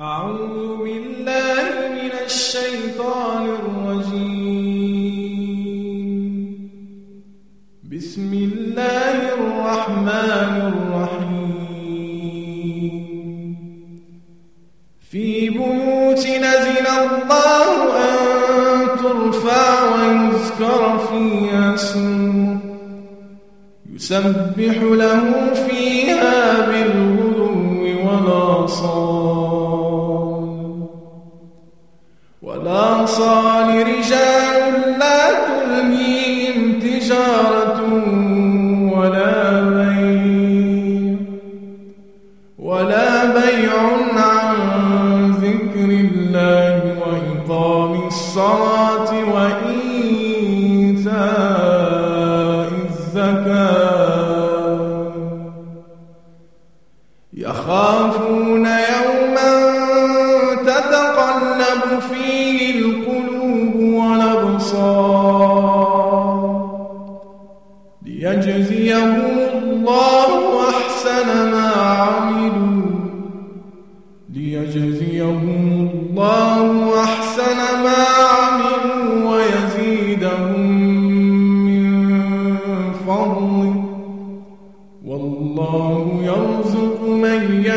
أعوذ بالله من الشيطان الرجيم. بسم الله الرحمن الرحيم. في بيوت نزل الله أن ترفع ويذكر فيها اسمه. يسبح له فيها بالغدو والآصال. والآصال رجال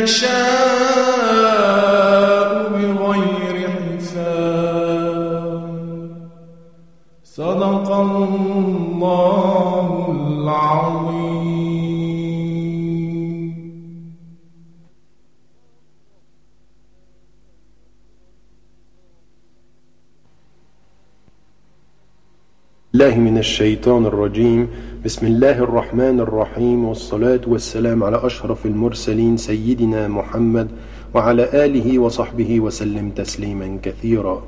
من الله من الشيطان الرجيم. بسم الله الرحمن الرحيم. والصلاة والسلام على أشرف المرسلين سيدنا محمد وعلى آله وصحبه وسلم تسليما كثيرا.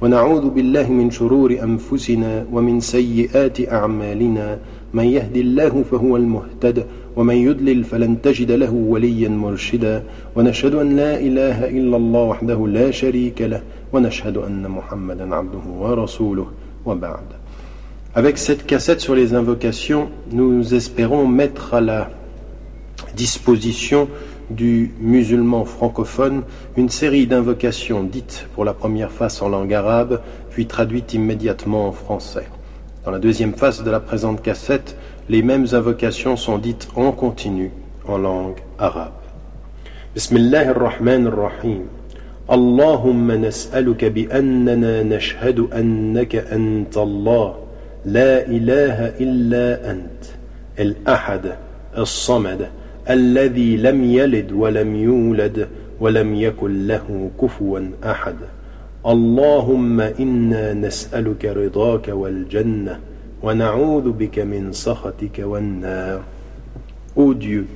ونعوذ بالله من شرور أنفسنا ومن سيئات أعمالنا. من يهد الله فهو المهتد ومن يضلل فلن تجد له وليا مرشدا. ونشهد أن لا إله إلا الله وحده لا شريك له ونشهد أن محمدا عبده ورسوله. وبعد. Avec cette cassette sur les invocations, nous espérons mettre à la disposition du musulman francophone une série d'invocations dites pour la première face en langue arabe, puis traduites immédiatement en français. Dans la deuxième phase de la présente cassette, les mêmes invocations sont dites en continu en langue arabe. Bismillah ar-Rahman ar-Rahim. Allahumma nas'aluka bi annana nashhadu annaka anta Allah. لا إله إلا أنت الأحد الصمد الذي لم يلد ولم يولد ولم يكن له كفوا أحد. اللهم إنا نسألك رضاك والجنة ونعوذ بك من سخطك والنار. Ô Dieu,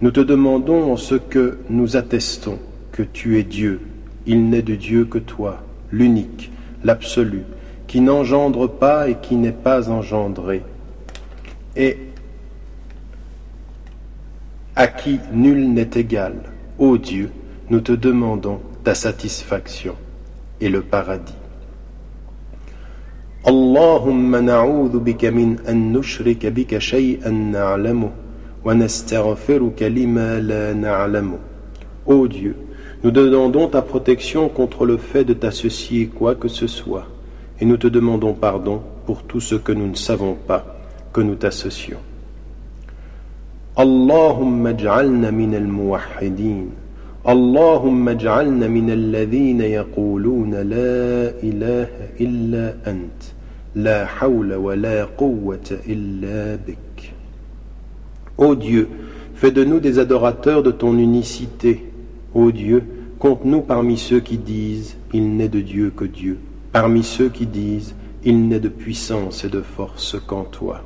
nous te demandons en ce que nous attestons que tu es Dieu, il n'est de Dieu que toi, l'unique, l'absolu, qui n'engendre pas et qui n'est pas engendré, et à qui nul n'est égal. Ô Dieu, nous te demandons ta satisfaction et le paradis. اللهم نعوذ بك من أن نشرك بك شيئا نعلمه ونستغفرك لما لا نعلمه. Ô Dieu, nous demandons ta protection contre le fait de t'associer quoi que ce soit, et nous te demandons pardon pour tout ce que nous ne savons pas, que nous t'associons. اللهم اجعلنا من الموحدين اللهم اجعلنا من الذين يقولون لا إله إلا أنت لا حول ولا قوة إلا بك Ô Dieu, fais de nous des adorateurs de ton unicité. Ô Dieu, compte-nous parmi ceux qui disent Il n'est de Dieu que Dieu, Parmi ceux qui disent Il n'est de puissance et de force qu'en toi.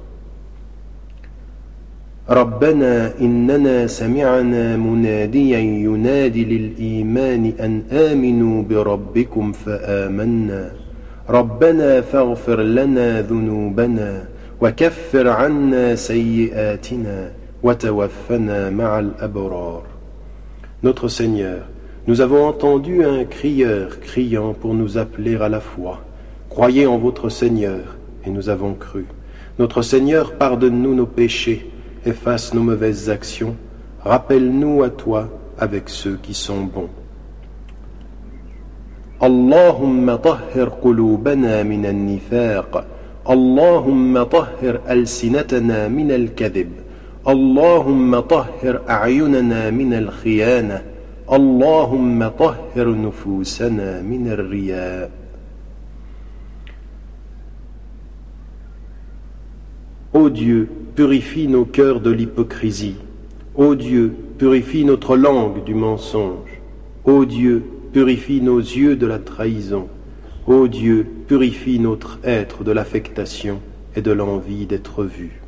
ربنا إننا سمعنا مناديا ينادي للإيمان أن آمنوا بربكم فآمنا ربنا فاغفر لنا ذنوبنا وكفر عنا سيئاتنا وتوفنا مع الأبرار Notre Seigneur, nous avons entendu un crieur criant pour nous appeler à la foi. Croyez en votre Seigneur, et nous avons cru. Notre Seigneur, pardonne-nous nos péchés, efface nos mauvaises actions, rappelle-nous à toi avec ceux qui sont bons. اللهم طهر قلوبنا من النفاق اللهم طهر ألسنتنا من الكذب اللهم طهر أعيننا من الخيانة اللهم طهر نفوسنا من الرياء Ô Dieu, purifie nos cœurs de l'hypocrisie. Ô Dieu, purifie notre langue du mensonge. Ô Dieu, purifie nos yeux de la trahison. Ô Dieu, purifie notre être de l'affectation et de l'envie d'être vu.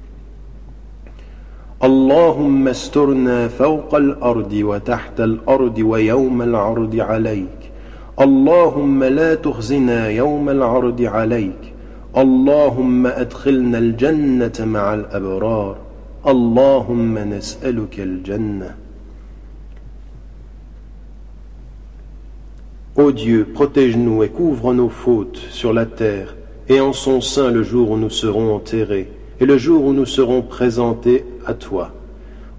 اللهم استرنا فوق الأرض وتحت الأرض ويوم العرض عليك اللهم لا تخزنا يوم العرض عليك اللهم أدخلنا الجنة مع الأبرار اللهم نسألك الجنة Ô Dieu, protège-nous et couvre nos fautes sur la terre et en son sein le jour où nous serons enterrés et le jour où nous serons présentés à toi.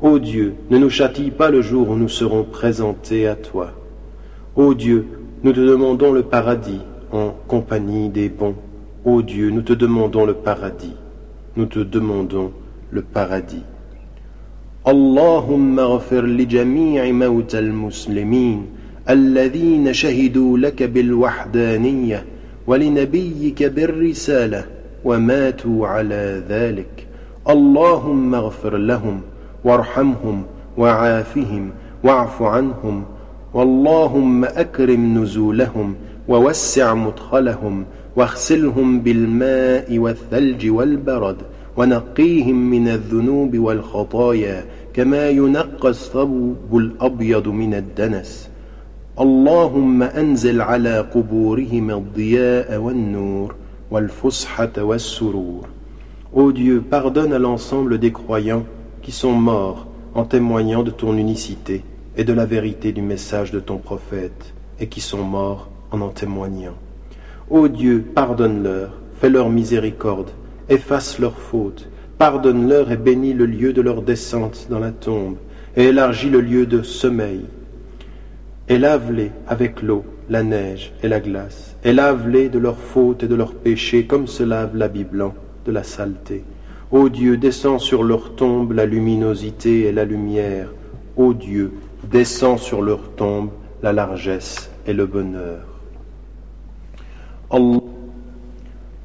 Ô Dieu, ne nous châtie pas le jour où nous serons présentés à toi. Ô Dieu, nous te demandons le paradis en compagnie des bons. Ô Dieu, nous te demandons le paradis. Nous te demandons le paradis. اللهم اغفر لجميع موتى المسلمين الذين شهدوا لك بالوحدانية ولنبيك بالرسالة وماتوا على ذلك اللهم اغفر لهم وارحمهم وعافهم واعف عنهم واللهم أكرم نزولهم ووسع مدخلهم واغسلهم بالماء والثلج والبرد ونقيهم من الذنوب والخطايا كما ينقى الثوب الأبيض من الدنس. اللهم أنزل على قبورهم الضياء والنور والفسحة والسرور. Ô Dieu, pardonne à l'ensemble des croyants qui sont morts en témoignant de ton unicité et de la vérité du message de ton prophète, et qui sont morts en en témoignant. Ô Dieu, pardonne-leur, fais-leur miséricorde, efface leurs fautes, pardonne-leur et bénis le lieu de leur descente dans la tombe, et élargis le lieu de sommeil. Et lave-les avec l'eau, la neige et la glace, et lave-les de leurs fautes et de leurs péchés comme se lave l'habit blanc de la saleté. Ô Dieu, descends sur leur tombe la luminosité et la lumière. Ô Dieu, descends sur leur tombe la largesse et le bonheur.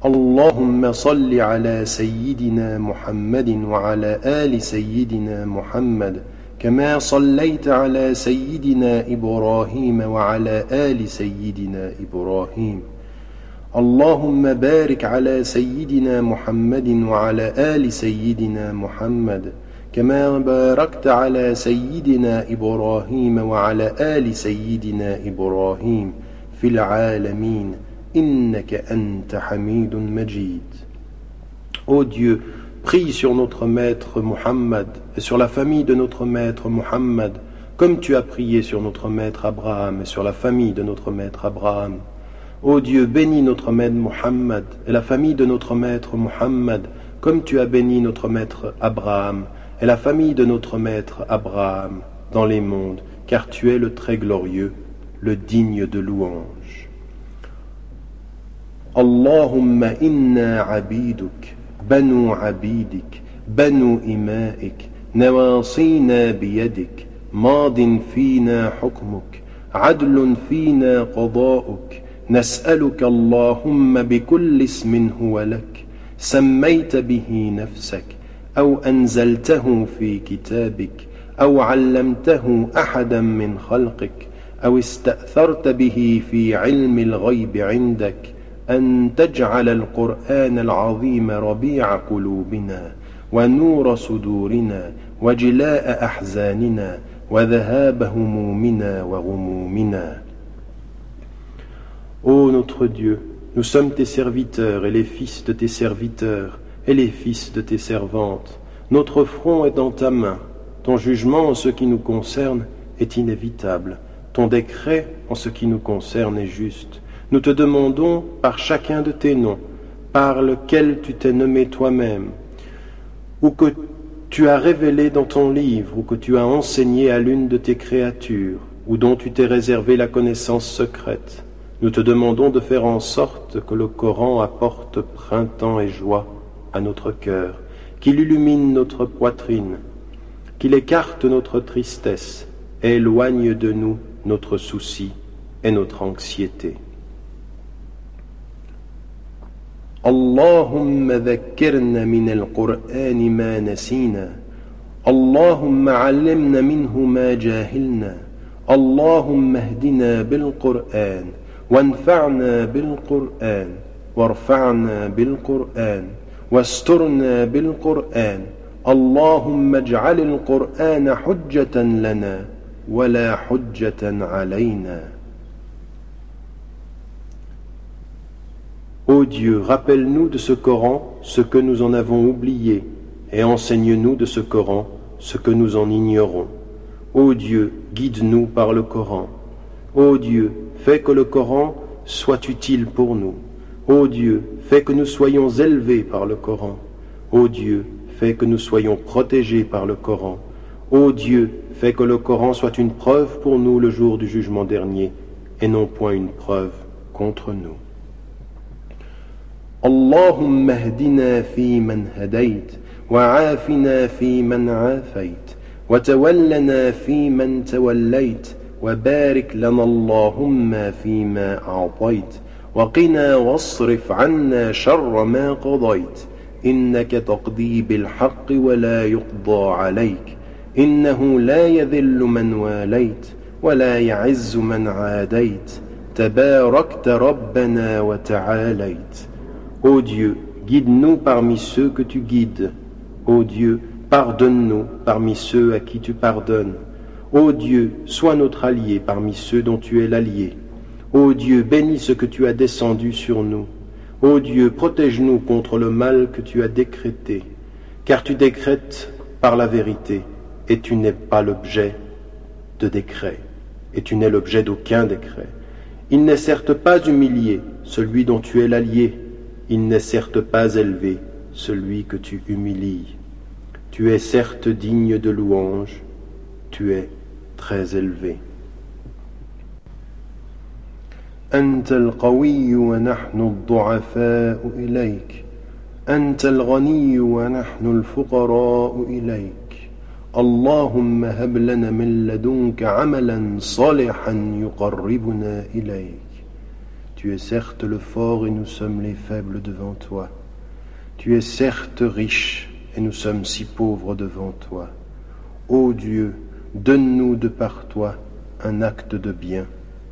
اللهم صل على سيدنا محمد وعلى آل سيدنا محمد كما صليت على سيدنا إبراهيم وعلى آل سيدنا إبراهيم اللهم بارك على سيدنا محمد وعلى آل سيدنا محمد كما باركت على سيدنا إبراهيم وعلى آل سيدنا إبراهيم في العالمين إنك أنت حميد مجيد Ô Dieu, prie sur notre maître Muhammad et sur la famille de notre maître Muhammad, comme tu as prié sur notre maître Abraham et sur la famille de notre maître Abraham. Ô Dieu, bénis notre maître Muhammad et la famille de notre maître Muhammad, comme tu as béni notre maître Abraham et la famille de notre maître Abraham dans les mondes, car tu es le très glorieux, le digne de louange. Allahumma inna abiduk, banu abidik, banu imaik, nawasina biyadik, madin fina hukmuk, adlun fina qada'uk, نسألك اللهم بكل اسم هو لك سميت به نفسك أو أنزلته في كتابك أو علمته أحدا من خلقك أو استأثرت به في علم الغيب عندك أن تجعل القرآن العظيم ربيع قلوبنا ونور صدورنا وجلاء أحزاننا وذهاب همومنا وغمومنا. Ô notre Dieu, nous sommes tes serviteurs et les fils de tes serviteurs et les fils de tes servantes. Notre front est dans ta main. Ton jugement en ce qui nous concerne est inévitable. Ton décret en ce qui nous concerne est juste. Nous te demandons par chacun de tes noms, par lequel tu t'es nommé toi-même, ou que tu as révélé dans ton livre, ou que tu as enseigné à l'une de tes créatures, ou dont tu t'es réservé la connaissance secrète Nous te demandons de faire en sorte que le Coran apporte printemps et joie à notre cœur, qu'il illumine notre poitrine, qu'il écarte notre tristesse et éloigne de nous notre souci et notre anxiété. اللهم ذكرنا من القرآن ما نسينا اللهم علمنا منه ما جاهلنا اللهم اهدنا بالقرآن وانفعنا بالقرآن وارفعنا بالقرآن واسترنا بالقرآن اللهم اجعل القرآن حجة لنا ولا حجة علينا Ô Dieu, rappelle-nous de ce Coran ce que nous en avons oublié, et enseigne-nous de ce Coran ce que nous en ignorons. Ô Dieu, guide-nous par le Coran. Ô Dieu, fais que le Coran soit utile pour nous. Ô Dieu, fais que nous soyons élevés par le Coran. Ô Dieu, fais que nous soyons protégés par le Coran. Ô Dieu, fais que le Coran soit une preuve pour nous le jour du jugement dernier, et non point une preuve contre nous. اللهم اهدنا فيمن هديت وعافنا فيمن عافيت وتولنا فيمن توليت وبارك لنا اللهم فيما أعطيت وقنا واصرف عنا شر ما قضيت إنك تقضي بالحق ولا يقضى عليك إنه لا يذل من واليت ولا يعز من عاديت تباركت ربنا وتعاليت Ô Dieu, guide-nous parmi ceux que tu guides. Ô Dieu, pardonne-nous parmi ceux à qui tu pardonnes. Ô Dieu, sois notre allié parmi ceux dont tu es l'allié. Ô Dieu, bénis ce que tu as descendu sur nous. Ô Dieu, protège-nous contre le mal que tu as décrété, car tu décrètes par la vérité, et tu n'es pas l'objet de décret, et tu n'es l'objet d'aucun décret. Il n'est certes pas humilié, celui dont tu es l'allié, il n'est certes pas élevé celui que tu humilies. Tu es certes digne de louange, tu es très élevé. أنت القوي ونحن الضعفاء إليك أنت الغني ونحن الفقراء إليك اللهم هب لنا من لدنك عملا صالحا يقربنا إليك Tu es certes le fort et nous sommes les faibles devant toi. Tu es certes riche et nous sommes si pauvres devant toi. Ô Dieu, donne-nous de par toi un acte de bien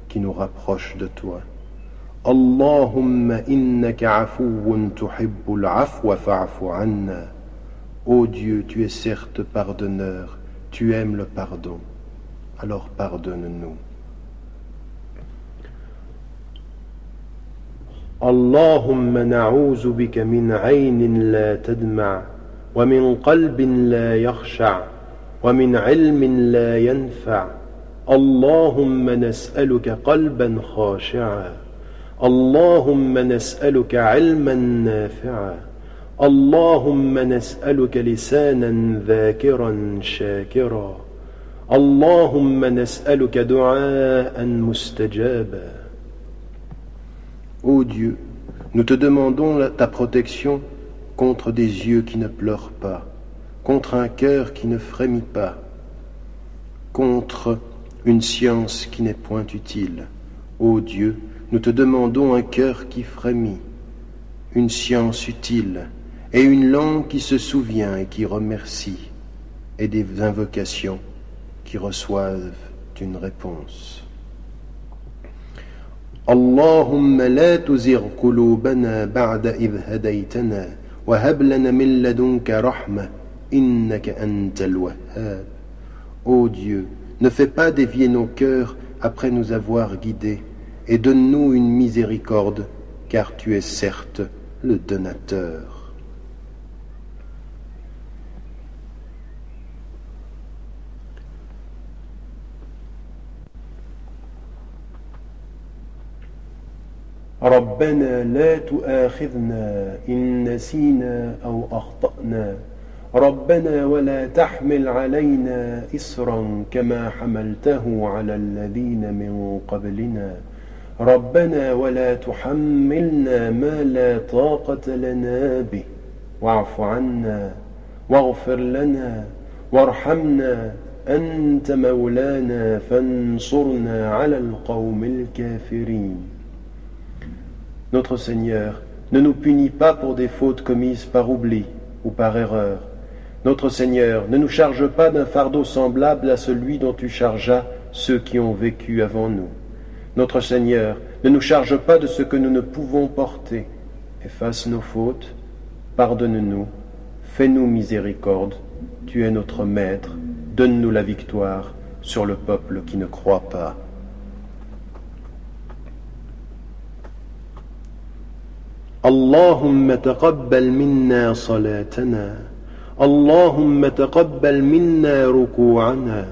qui nous rapproche de toi. Allahumma innaka tuhibbul afwa fa'fu anna. Ô Dieu, tu es certes pardonneur, tu aimes le pardon. Alors pardonne-nous. اللهم نعوذ بك من عين لا تدمع ومن قلب لا يخشع ومن علم لا ينفع. اللهم نسألك قلبا خاشعا. اللهم نسألك علما نافعا. اللهم نسألك لسانا ذاكرا شاكرا. اللهم نسألك دعاء مستجابا. Ô Dieu, nous te demandons ta protection contre des yeux qui ne pleurent pas, contre un cœur qui ne frémit pas, contre une science qui n'est point utile. Ô Dieu, nous te demandons un cœur qui frémit, une science utile, et une langue qui se souvient et qui remercie, et des invocations qui reçoivent une réponse. اللهم لا تزغ قلوبنا بعد إذ هديتنا وهب لنا من لدنك رحمة إنك أنت الوهاب Ô Dieu, ne fais pas dévier nos cœurs après nous avoir guidés, et donne-nous une miséricorde, car tu es certes le donateur. ربنا لا تؤاخذنا إن نسينا أو أخطأنا ربنا ولا تحمل علينا إسرا كما حملته على الذين من قبلنا. ربنا ولا تحملنا ما لا طاقة لنا به. واعف عنا واغفر لنا وارحمنا أنت مولانا فانصرنا على القوم الكافرين. Notre Seigneur, ne nous punis pas pour des fautes commises par oubli ou par erreur. Notre Seigneur, ne nous charge pas d'un fardeau semblable à celui dont tu chargeas ceux qui ont vécu avant nous. Notre Seigneur, ne nous charge pas de ce que nous ne pouvons porter. Efface nos fautes, pardonne-nous, fais-nous miséricorde, tu es notre Maître, donne-nous la victoire sur le peuple qui ne croit pas. اللهم تقبل منا صلاتنا اللهم تقبل منا ركوعنا.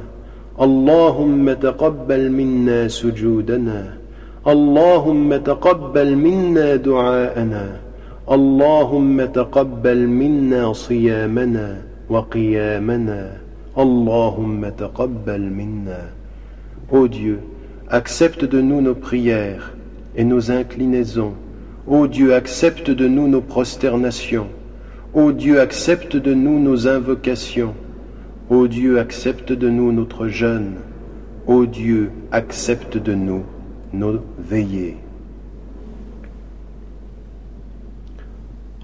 اللهم تقبل منا سجودنا. اللهم تقبل منا دعاءنا. اللهم تقبل منا صيامنا وقيامنا. اللهم تقبل منا. Ô Dieu, accepte de nous nos prières et nos inclinaisons. Ô Dieu, accepte de nous nos prosternations. Ô Dieu, accepte de nous nos invocations. Ô Dieu, accepte de nous notre jeûne. Ô Dieu, accepte de nous nos veillées.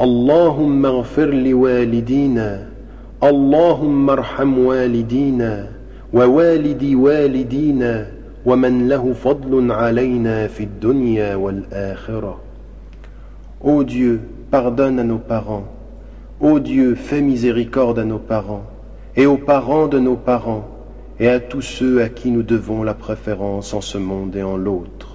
اللهم اغفر لوالدينا اللهم ارحم والدينا ووالدي والدينا ومن له فضل علينا في الدنيا والآخرة Ô Dieu, pardonne à nos parents. Ô Dieu, fais miséricorde à nos parents, et aux parents de nos parents, et à tous ceux à qui nous devons la préférence en ce monde et en l'autre.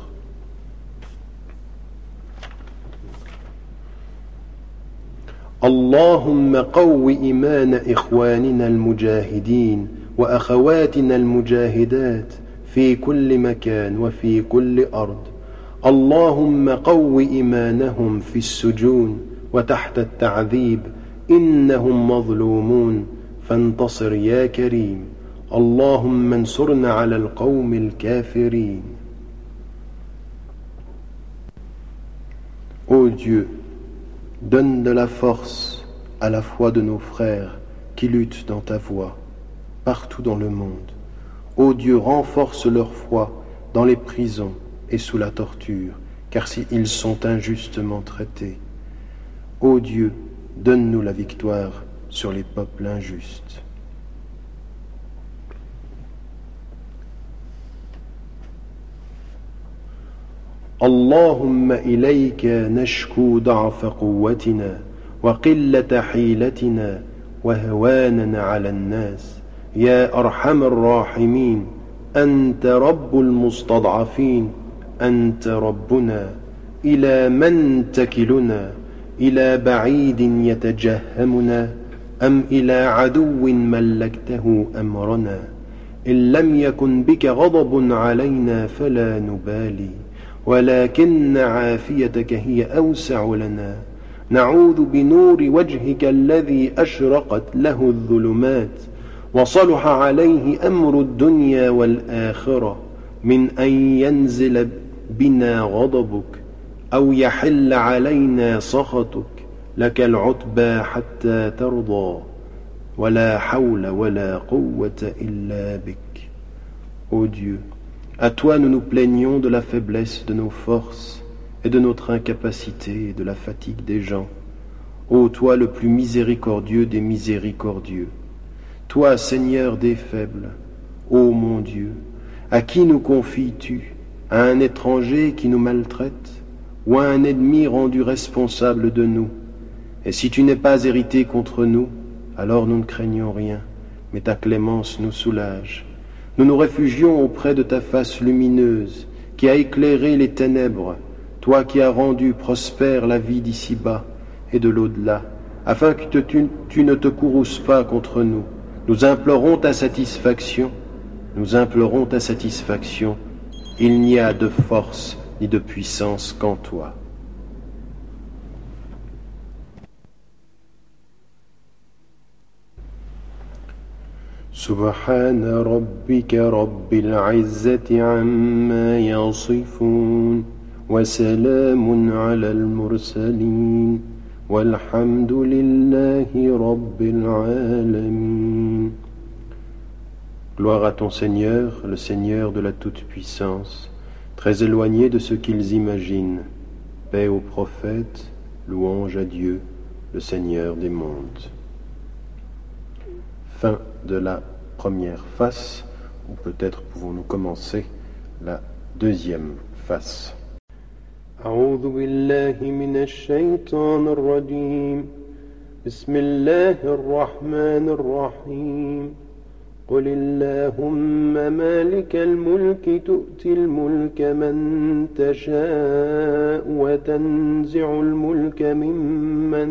اللهم قو إيمان إخواننا المجاهدين وأخواتنا المجاهدات في كل مكان وفي كل أرض اللهم قو إيمانهم في السجون وتحت التعذيب إنهم مظلومون فانتصر يا كريم اللهم انصرنا على القوم الكافرين Ô Dieu, donne de la force à la foi de nos frères qui luttent dans ta voie, partout dans le monde. Ô Dieu, renforce leur foi dans les prisons et sous la torture, car s'ils sont injustement traités. Ô Dieu, donne-nous la victoire sur les peuples injustes. اللهم إليك نشكو ضعف قوتنا وقلة حيلتنا وهواننا على الناس يا أرحم الراحمين أنت رب المستضعفين أنت ربنا إلى من تكلنا إلى بعيد يتجهمنا أم إلى عدو ملكته أمرنا إن لم يكن بك غضب علينا فلا نبالي ولكن عافيتك هي أوسع لنا نعوذ بنور وجهك الذي أشرقت له الظلمات وصلح عليه أمر الدنيا والآخرة من أن ينزل بنا غضبك أو يحل علينا سخطك لك العتبى حتى ترضى ولا حول ولا قوة إلا بك Ô Dieu, à toi nous nous plaignons de la faiblesse de nos forces et de notre incapacité et de la fatigue des gens. Ô toi le plus miséricordieux des miséricordieux, toi Seigneur des faibles, ô mon Dieu, à qui nous confies-tu À un étranger qui nous maltraite Ou à un ennemi rendu responsable de nous. Et si tu n'es pas hérité contre nous, alors nous ne craignons rien, mais ta clémence nous soulage. Nous nous réfugions auprès de ta face lumineuse, qui a éclairé les ténèbres, toi qui as rendu prospère la vie d'ici-bas et de l'au-delà, afin que tu, tu ne te courrousses pas contre nous. Nous implorons ta satisfaction, nous implorons ta satisfaction. Il n'y a de force ni de puissance qu'en toi. سبحان ربك رب العزة عما يصفون وسلام على المرسلين والحمد لله رب العالمين Gloire à ton Seigneur, le Seigneur de la Toute-Puissance, très éloigné de ce qu'ils imaginent. Paix aux prophètes, louange à Dieu, le Seigneur des mondes. Fin de la première face, ou peut-être pouvons-nous commencer la deuxième face. أعوذ بالله من الشيطان الرجيم بسم الله الرحمن الرحيم قل اللهم مالك الملك تؤتي الملك من تشاء وتنزع الملك ممن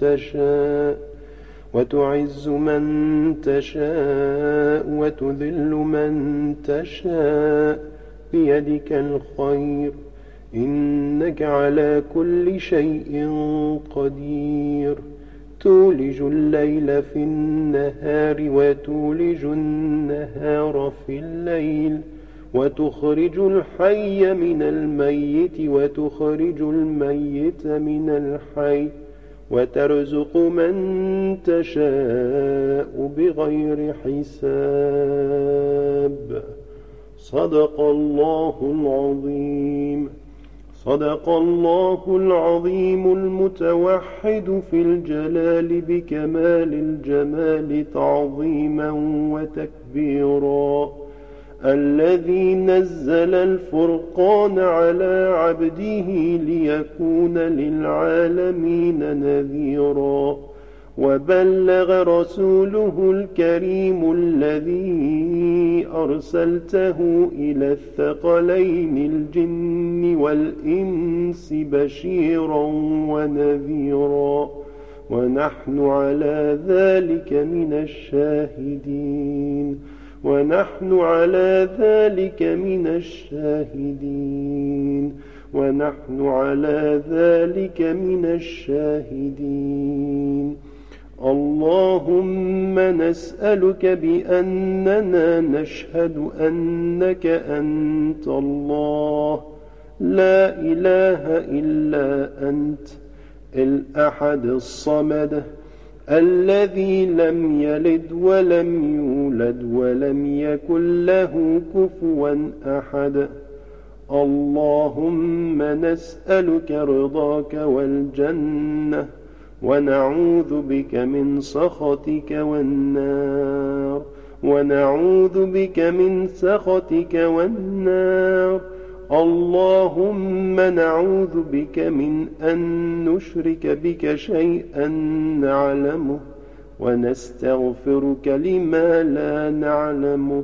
تشاء وتعز من تشاء وتذل من تشاء بيدك الخير إنك على كل شيء قدير تولج الليل في النهار وتولج النهار في الليل وتخرج الحي من الميت وتخرج الميت من الحي وترزق من تشاء بغير حساب. صدق الله العظيم. صدق الله العظيم المتوحد في الجلال بكمال الجمال تعظيما وتكبيرا. الذي نزل الفرقان على عبده ليكون للعالمين نذيرا. وبلغ رسوله الكريم الذي أرسلته إلى الثقلين الجن والإنس بشيرا ونذيرا ونحن على ذلك من الشاهدين. ونحن على ذلك من الشاهدين. ونحن على ذلك من الشاهدين. اللهم نسألك بأننا نشهد أنك أنت الله. لا إله إلا أنت الأحد الصمد الذي لم يلد ولم يولد ولم يكن له كفوا أحد. اللهم نسألك رضاك والجنة ونعوذ بك من سخطك والنار. ونعوذ بك من سخطك والنار. اللهم نعوذ بك من أن نشرك بك شيئا نعلمه ونستغفرك لما لا نعلمه.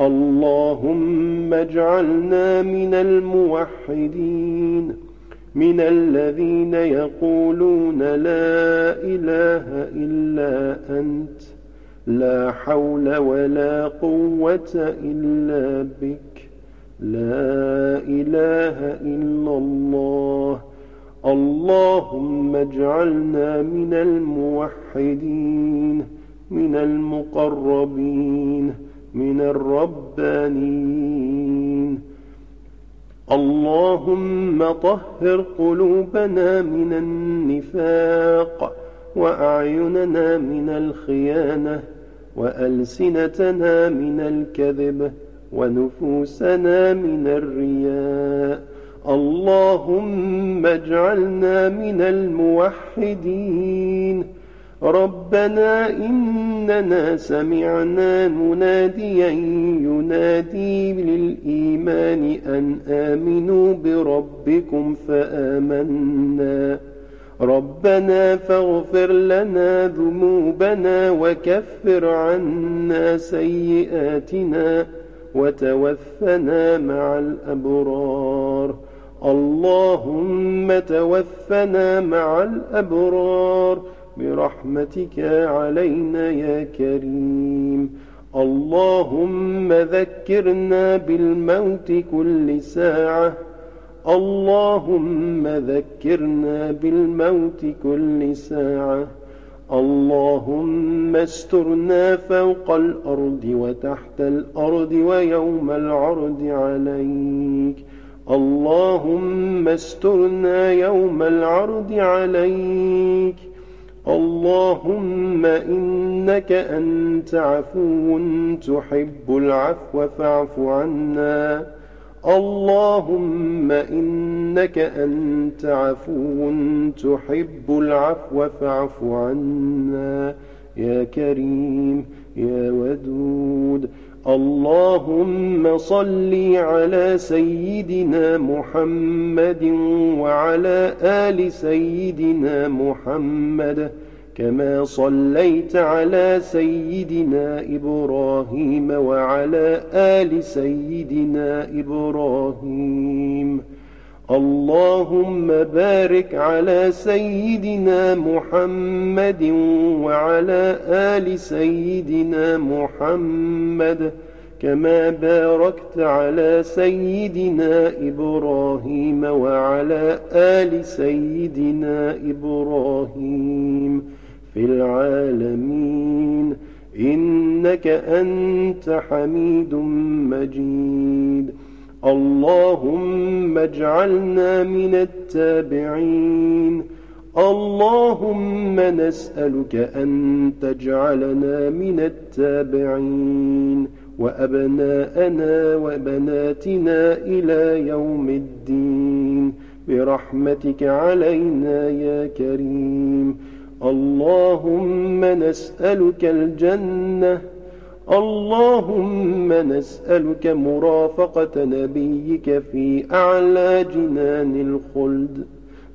اللهم اجعلنا من الموحدين. من الذين يقولون لا إله إلا أنت لا حول ولا قوة إلا بك لا إله إلا الله. اللهم اجعلنا من الموحدين من المقربين من الربانين اللهم طهر قلوبنا من النفاق وأعيننا من الخيانة وألسنتنا من الكذب ونفوسنا من الرياء. اللهم اجعلنا من الموحدين. ربنا إننا سمعنا مناديا ينادي للإيمان أن آمنوا بربكم فآمنا. ربنا فاغفر لنا ذنوبنا وكفر عنا سيئاتنا وتوفنا مع الأبرار. اللهم توفنا مع الأبرار. برحمتك علينا يا كريم. اللهم ذكرنا بالموت كل ساعة. اللهم ذكرنا بالموت كل ساعة. اللهم استرنا فوق الأرض وتحت الأرض ويوم العرض عليك. اللهم استرنا يوم العرض عليك. اللهم إنك أنت عفو تحب العفو فاعف عنا. اللهم إنك أنت عفو تحب العفو فاعف عنا. يا كريم يا ودود اللهم صل على سيدنا محمد وعلى آل سيدنا محمد كما صليت على سيدنا إبراهيم وعلى آل سيدنا إبراهيم. اللهم بارك على سيدنا محمد وعلى آل سيدنا محمد كما باركت على سيدنا إبراهيم وعلى آل سيدنا إبراهيم في العالمين. إنك أنت حميد مجيد. اللهم اجعلنا من التابعين. اللهم نسألك أن تجعلنا من التابعين. وأبناءنا وبناتنا إلى يوم الدين. برحمتك علينا يا كريم. اللهم نسألك الجنة اللهم نسألك مرافقة نبيك في أعلى جنان الخلد.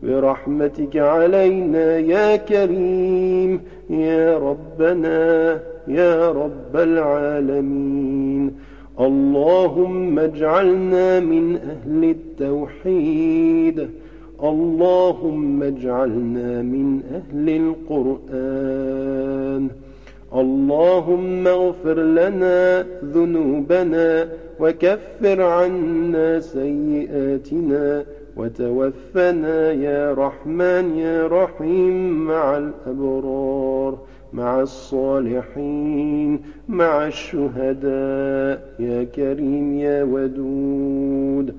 برحمتك علينا يا كريم. يا ربنا يا رب العالمين. اللهم اجعلنا من أهل التوحيد. اللهم اجعلنا من أهل القرآن. اللهم اغفر لنا ذنوبنا وكفر عنا سيئاتنا وتوفنا يا رحمن يا رحيم مع الأبرار مع الصالحين مع الشهداء يا كريم يا ودود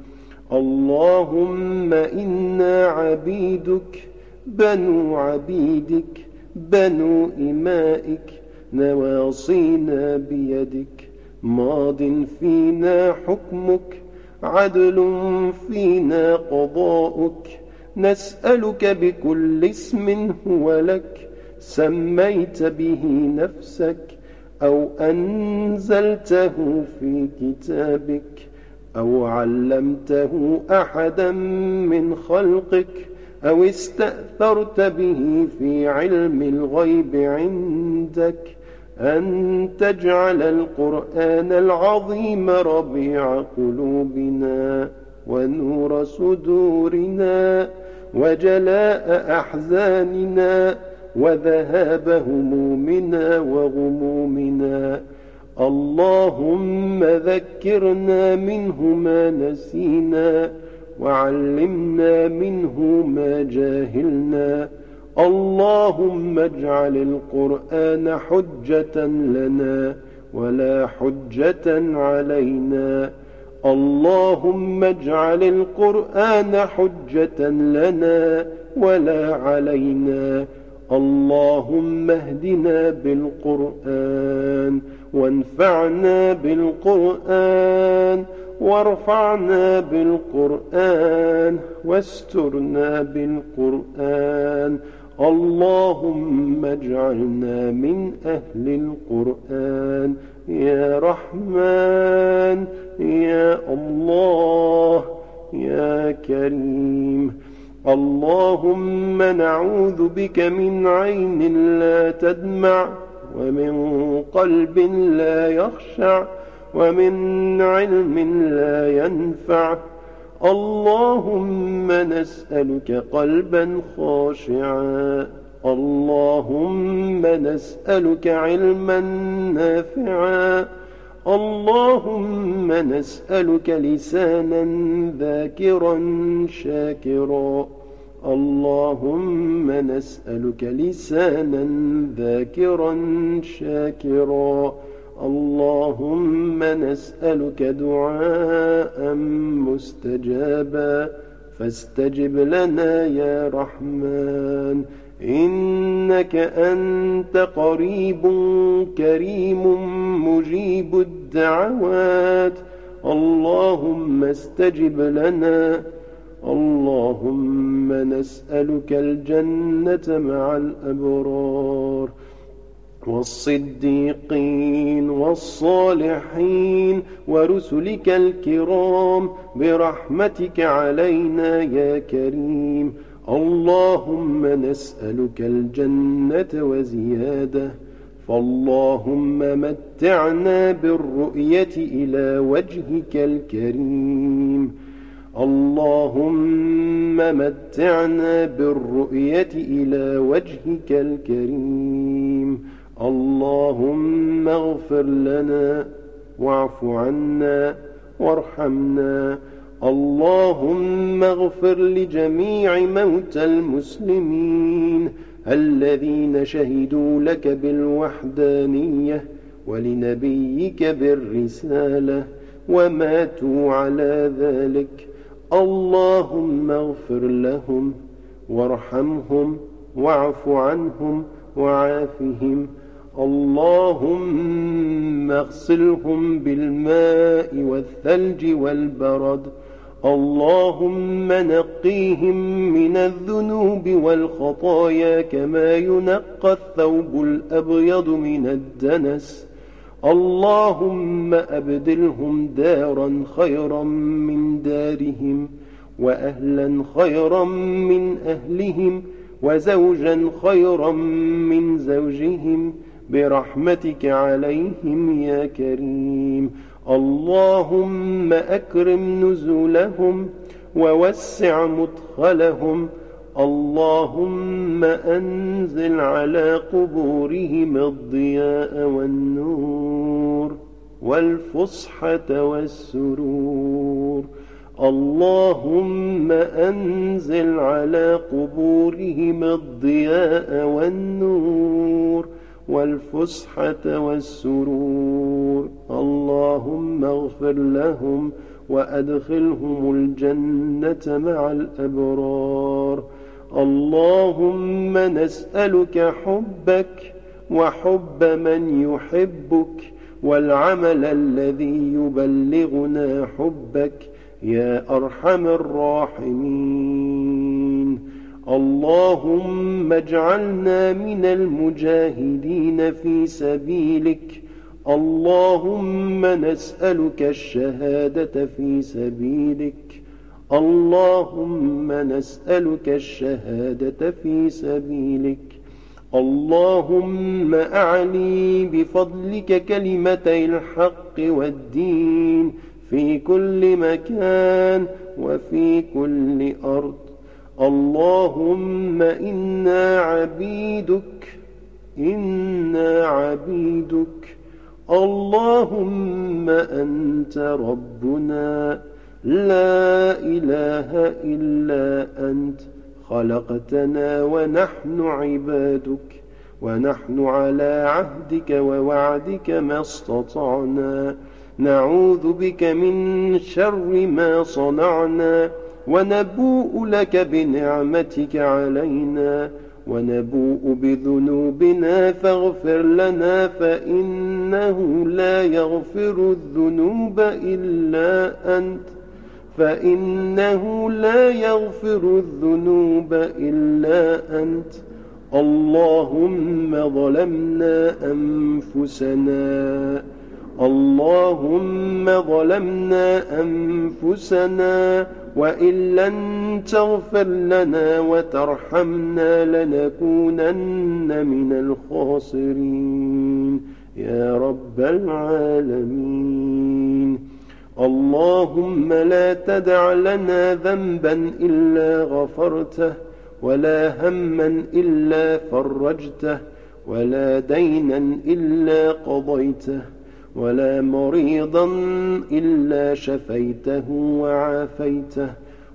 اللهم إنا عبيدك بنو عبيدك بنو إمائك نواصينا بيدك ماض فينا حكمك عدل فينا قضاؤك. نسألك بكل اسم هو لك سميت به نفسك أو أنزلته في كتابك أو علمته أحدا من خلقك أو استأثرت به في علم الغيب عندك. أن تجعل القرآن العظيم ربيع قلوبنا ونور صدورنا وجلاء أحزاننا وذهاب همومنا وغمومنا. اللهم ذكرنا منه ما نسينا وعلمنا منه ما جاهلنا اللهم اجعل القرآن حجة لنا ولا حجة علينا. اللهم اجعل القرآن حجة لنا ولا علينا. اللهم اهدنا بالقرآن وانفعنا بالقرآن وارفعنا بالقرآن واسترنا بالقرآن اللهم اجعلنا من أهل القرآن. يا رحمن يا الله يا كريم. اللهم نعوذ بك من عين لا تدمع ومن قلب لا يخشع ومن علم لا ينفع. اللهم نسألك قلبا خاشعا. اللهم نسألك علما نافعا. اللهم نسألك لسانا ذاكرا شاكرا. اللهم نسألك لسانا ذاكرا شاكرا. اللهم نسألك دعاء مستجابا. فاستجب لنا يا رحمن. إنك أنت قريب كريم مجيب الدعوات. اللهم استجب لنا. اللهم نسألك الجنة مع الأبرار. والصديقين والصالحين ورسلك الكرام برحمتك علينا يا كريم. اللهم نسألك الجنة وزيادة فاللهم متعنا بالرؤية إلى وجهك الكريم. اللهم متعنا بالرؤية إلى وجهك الكريم. اللهم اغفر لنا واعف عنا وارحمنا. اللهم اغفر لجميع موتى المسلمين الذين شهدوا لك بالوحدانية ولنبيك بالرسالة وماتوا على ذلك. اللهم اغفر لهم وارحمهم واعف عنهم وعافهم. اللهم اغسلهم بالماء والثلج والبرد. اللهم نقيهم من الذنوب والخطايا كما ينقى الثوب الأبيض من الدنس. اللهم أبدلهم دارا خيرا من دارهم وأهلا خيرا من أهلهم وزوجا خيرا من زوجهم. برحمتك عليهم يا كريم. اللهم أكرم نزولهم ووسع مدخلهم. اللهم أنزل على قبورهم الضياء والنور والفصحة والسرور. اللهم أنزل على قبورهم الضياء والنور والفسحة والسرور. اللهم اغفر لهم وأدخلهم الجنة مع الأبرار. اللهم نسألك حبك وحب من يحبك والعمل الذي يبلغنا حبك يا أرحم الراحمين. اللهم اجعلنا من المجاهدين في سبيلك. اللهم نسألك الشهادة في سبيلك. اللهم نسألك الشهادة في سبيلك. اللهم أعلي بفضلك كلمتي الحق والدين في كل مكان وفي كل أرض. اللهم إنا عبيدك إنا عبيدك. اللهم أنت ربنا لا إله إلا أنت. خلقتنا ونحن عبادك ونحن على عهدك ووعدك ما استطعنا. نعوذ بك من شر ما صنعنا. ونبوء لك بنعمتك علينا ونبوء بذنوبنا فاغفر لنا فإنه لا يغفر الذنوب إلا أنت فإنه لا يغفر الذنوب إلا أنت. اللهم ظلمنا أنفسنا اللهم ظلمنا أنفسنا وإن لن تغفر لنا وترحمنا لنكونن من الخاسرين. يا رب العالمين. اللهم لا تدع لنا ذنبا إلا غفرته ولا هما إلا فرجته ولا دينا إلا قضيته. ولا مريضا إلا شفيته وعافيته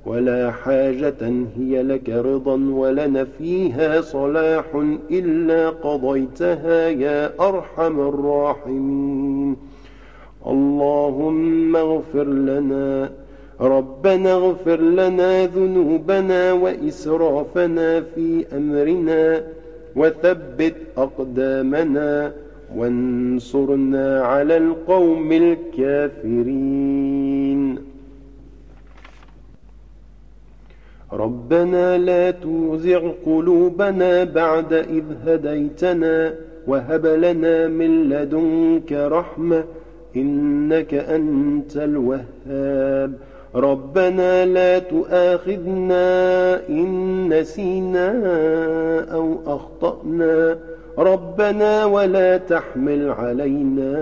ولا حاجة هي لك رضا ولنا فيها صلاح إلا قضيتها يا أرحم الراحمين. اللهم اغفر لنا ربنا اغفر لنا ذنوبنا وإسرافنا في أمرنا وثبت أقدامنا وانصرنا على القوم الكافرين. ربنا لا توزع قلوبنا بعد إذ هديتنا وهب لنا من لدنك رحمة إنك أنت الوهاب. ربنا لا تؤاخذنا إن نسينا أو أخطأنا. ربنا ولا تحمل علينا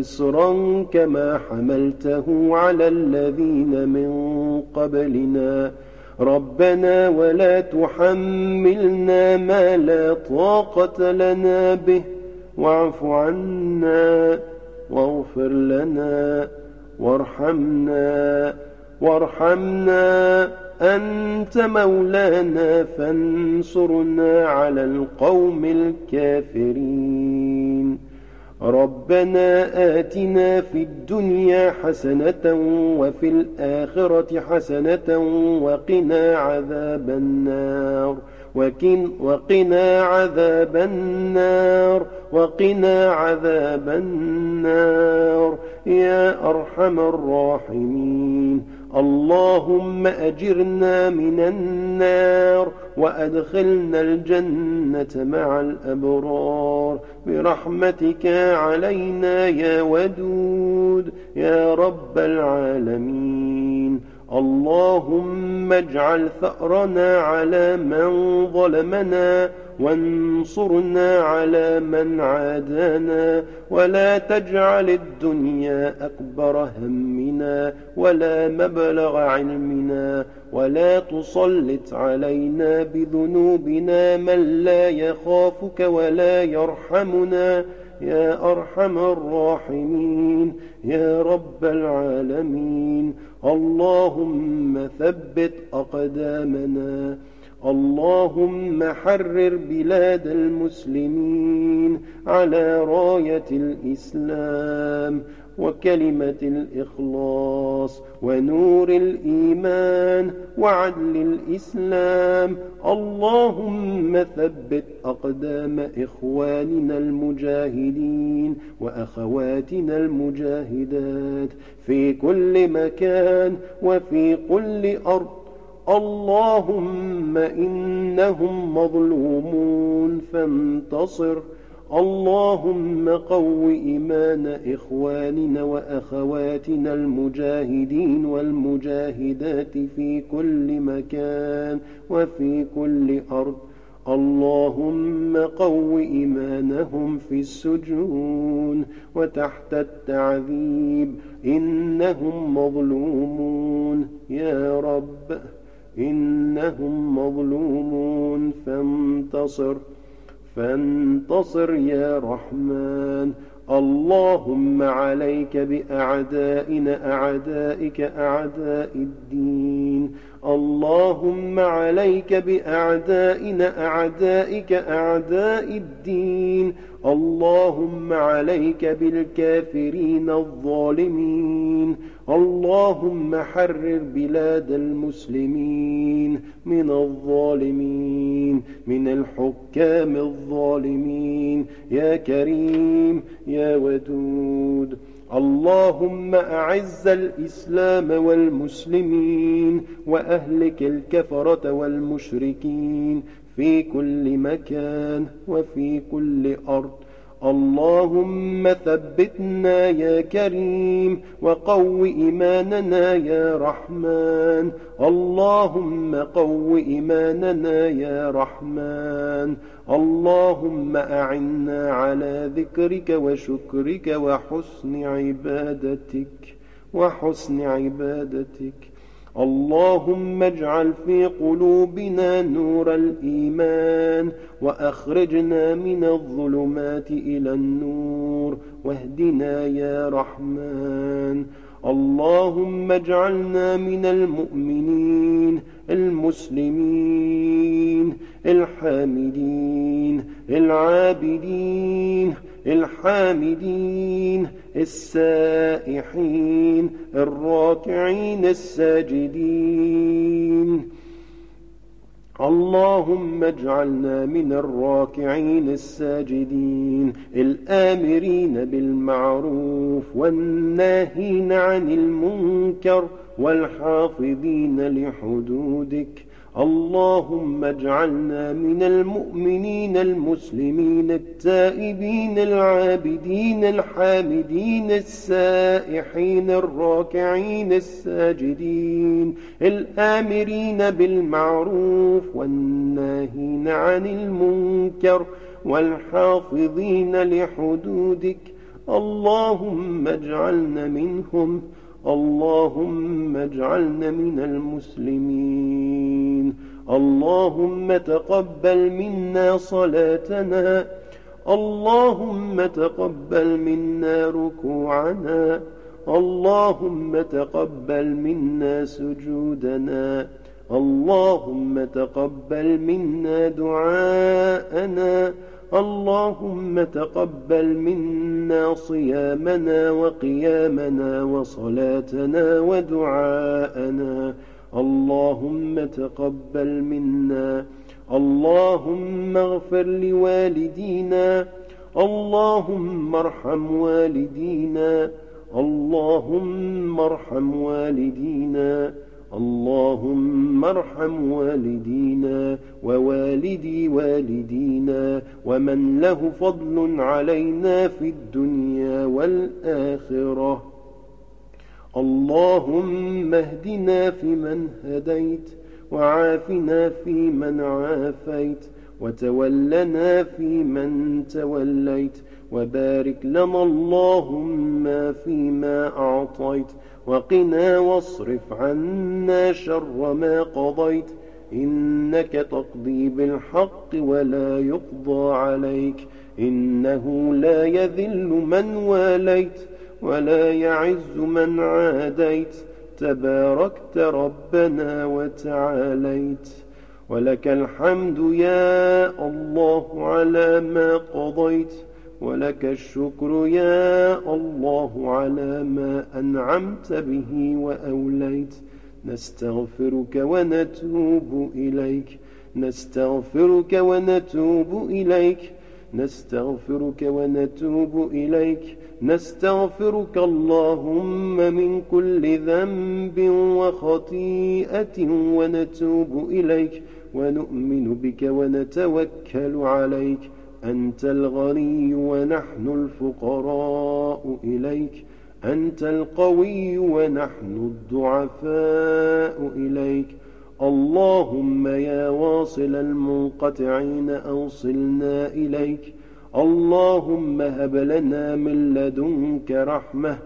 إصرا كما حملته على الذين من قبلنا. ربنا ولا تحملنا ما لا طاقة لنا به. واعف عنا واغفر لنا وارحمنا. وارحمنا أنت مولانا فانصرنا على القوم الكافرين. ربنا آتنا في الدنيا حسنة وفي الآخرة حسنة وقنا عذاب النار. وكن وقنا عذاب النار. وقنا عذاب النار. يا أرحم الراحمين. اللهم أجرنا من النار وأدخلنا الجنة مع الأبرار. برحمتك علينا يا ودود يا رب العالمين. اللهم اجعل ثأرنا على من ظلمنا وانصرنا على من عادانا ولا تجعل الدنيا أكبر همنا ولا مبلغ علمنا ولا تسلط علينا بذنوبنا من لا يخافك ولا يرحمنا يا أرحم الراحمين يا رب العالمين اللهم ثبت أقدامنا. اللهم حرر بلاد المسلمين على راية الإسلام. وكلمة الإخلاص ونور الإيمان وعدل الإسلام. اللهم ثبت أقدام إخواننا المجاهدين وأخواتنا المجاهدات في كل مكان وفي كل أرض. اللهم إنهم مظلومون فانتصر. اللهم قو إيمان إخواننا وأخواتنا المجاهدين والمجاهدات في كل مكان وفي كل أرض. اللهم قو إيمانهم في السجون وتحت التعذيب. إنهم مظلومون يا رب. إنهم مظلومون. فانتصر. فانتصر يا رحمن. اللهم عليك بأعدائنا أعدائك أعداء الدين. اللهم عليك بأعدائنا أعدائك أعداء الدين. اللهم عليك بالكافرين الظالمين. اللهم حرر بلاد المسلمين من الظالمين من الحكام الظالمين. يا كريم يا ودود. اللهم أعز الإسلام والمسلمين وأهلك الكفرة والمشركين في كل مكان وفي كل أرض. اللهم ثبتنا يا كريم وقو إيماننا يا رحمن. اللهم قو إيماننا يا رحمن. اللهم أعنا على ذكرك وشكرك وحسن عبادتك وحسن عبادتك. اللهم اجعل في قلوبنا نور الإيمان وأخرجنا من الظلمات إلى النور واهدنا يا رحمن اللهم اجعلنا من المؤمنين المسلمين الحامدين العابدين الحامدين السائحين الراكعين الساجدين. اللهم اجعلنا من الراكعين الساجدين الآمرين بالمعروف والناهين عن المنكر والحافظين لحدودك اللهم اجعلنا من المؤمنين المسلمين التائبين العابدين الحامدين السائحين الراكعين الساجدين الآمرين بالمعروف والناهين عن المنكر والحافظين لحدودك اللهم اجعلنا منهم اللهم اجعلنا من المسلمين. اللهم تقبل منا صلاتنا. اللهم تقبل منا ركوعنا. اللهم تقبل منا سجودنا. اللهم تقبل منا دعاءنا. اللهم تقبل منا صيامنا وقيامنا وصلاتنا ودعاءنا. اللهم تقبل منا. اللهم اغفر لوالدينا. اللهم ارحم والدينا. اللهم ارحم والدينا. اللهم ارحم والدينا ووالدي والدينا ومن له فضل علينا في الدنيا والآخرة. اللهم اهدنا فيمن هديت وعافنا فيمن عافيت وتولنا فيمن توليت وبارك لنا اللهم فيما أعطيت وقنا واصرف عنا شر ما قضيت إنك تقضي بالحق ولا يقضى عليك إنه لا يذل من واليت ولا يعز من عاديت تباركت ربنا وتعاليت. ولك الحمد يا الله على ما قضيت. ولك الشكر يا الله على ما أنعمت به وأوليت. نستغفرك ونتوب إليك. نستغفرك ونتوب إليك. نستغفرك ونتوب إليك. نستغفرك اللهم من كل ذنب وخطيئة ونتوب إليك. ونؤمن بك ونتوكل عليك. أنت الغني ونحن الفقراء إليك. أنت القوي ونحن الضعفاء إليك. اللهم يا واصل المنقطعين أوصلنا إليك. اللهم هب لنا من لدنك رحمة.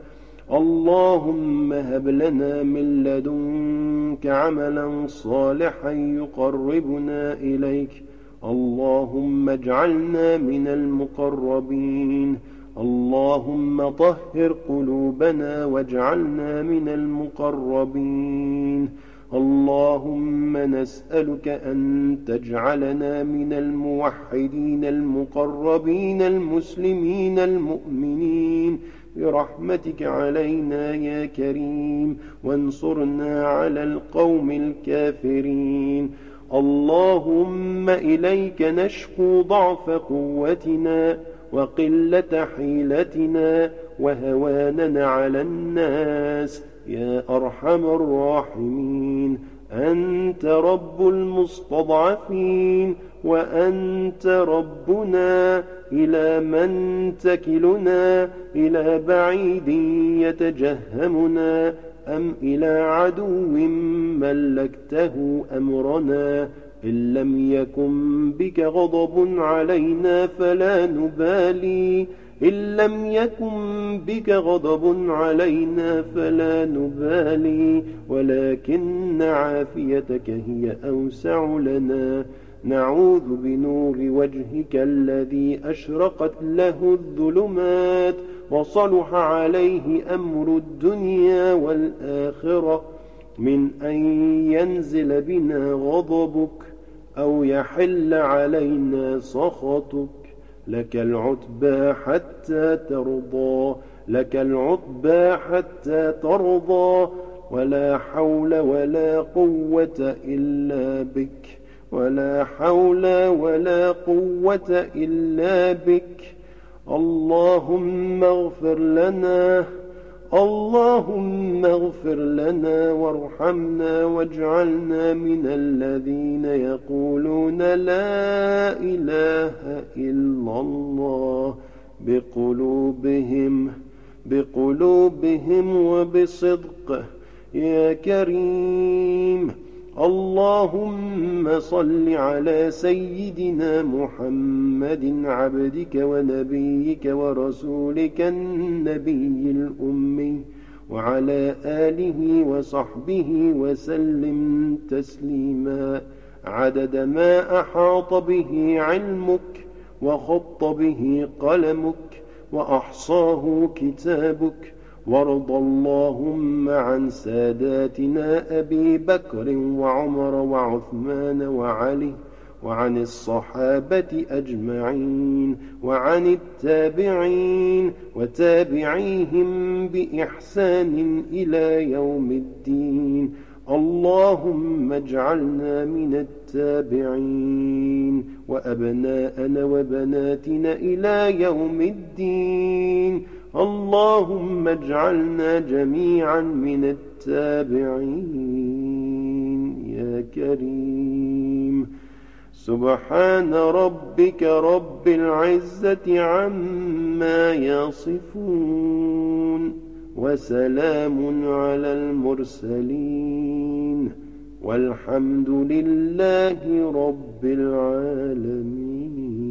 اللهم هب لنا من لدنك عملا صالحا يقربنا إليك. اللهم اجعلنا من المقربين. اللهم طهر قلوبنا واجعلنا من المقربين. اللهم نسألك أن تجعلنا من الموحدين المقربين المسلمين المؤمنين. برحمتك علينا يا كريم. وانصرنا على القوم الكافرين. اللهم إليك نشكو ضعف قوتنا وقلة حيلتنا وهواننا على الناس. يا أرحم الراحمين أنت رب المستضعفين وأنت ربنا إلى من تكلنا إلى بعيد يتجهمنا. أم إلى عدو ملكته أمرنا؟ إن لم يكن بك غضب علينا فلا نبالي. إن لم يكن بك غضب علينا فلا نبالي. ولكن عافيتك هي أوسع لنا. نعوذ بنور وجهك الذي أشرقت له الظلمات. وصلح عليه أمر الدنيا والآخرة من أن ينزل بنا غضبك أو يحل علينا سخطك. لك العتبى حتى ترضى لك العتبى حتى ترضى ولا حول ولا قوة إلا بك ولا حول ولا قوة إلا بك. اللهم اغفر لنا اللهم اغفر لنا وارحمنا واجعلنا من الذين يقولون لا إله إلا الله بقلوبهم بقلوبهم وبصدق يا كريم اللهم صل على سيدنا محمد عبدك ونبيك ورسولك النبي الأمي وعلى آله وصحبه وسلم تسليما. عدد ما أحاط به علمك وخط به قلمك وأحصاه كتابك. وارض اللهم عن ساداتنا أبي بكر وعمر وعثمان وعلي وعن الصحابة أجمعين وعن التابعين وتابعيهم بإحسان إلى يوم الدين. اللهم اجعلنا من التابعين وأبناءنا وبناتنا إلى يوم الدين. اللهم اجعلنا جميعا من التابعين. يا كريم. سبحان ربك رب العزة عما يصفون وسلام على المرسلين. والحمد لله رب العالمين.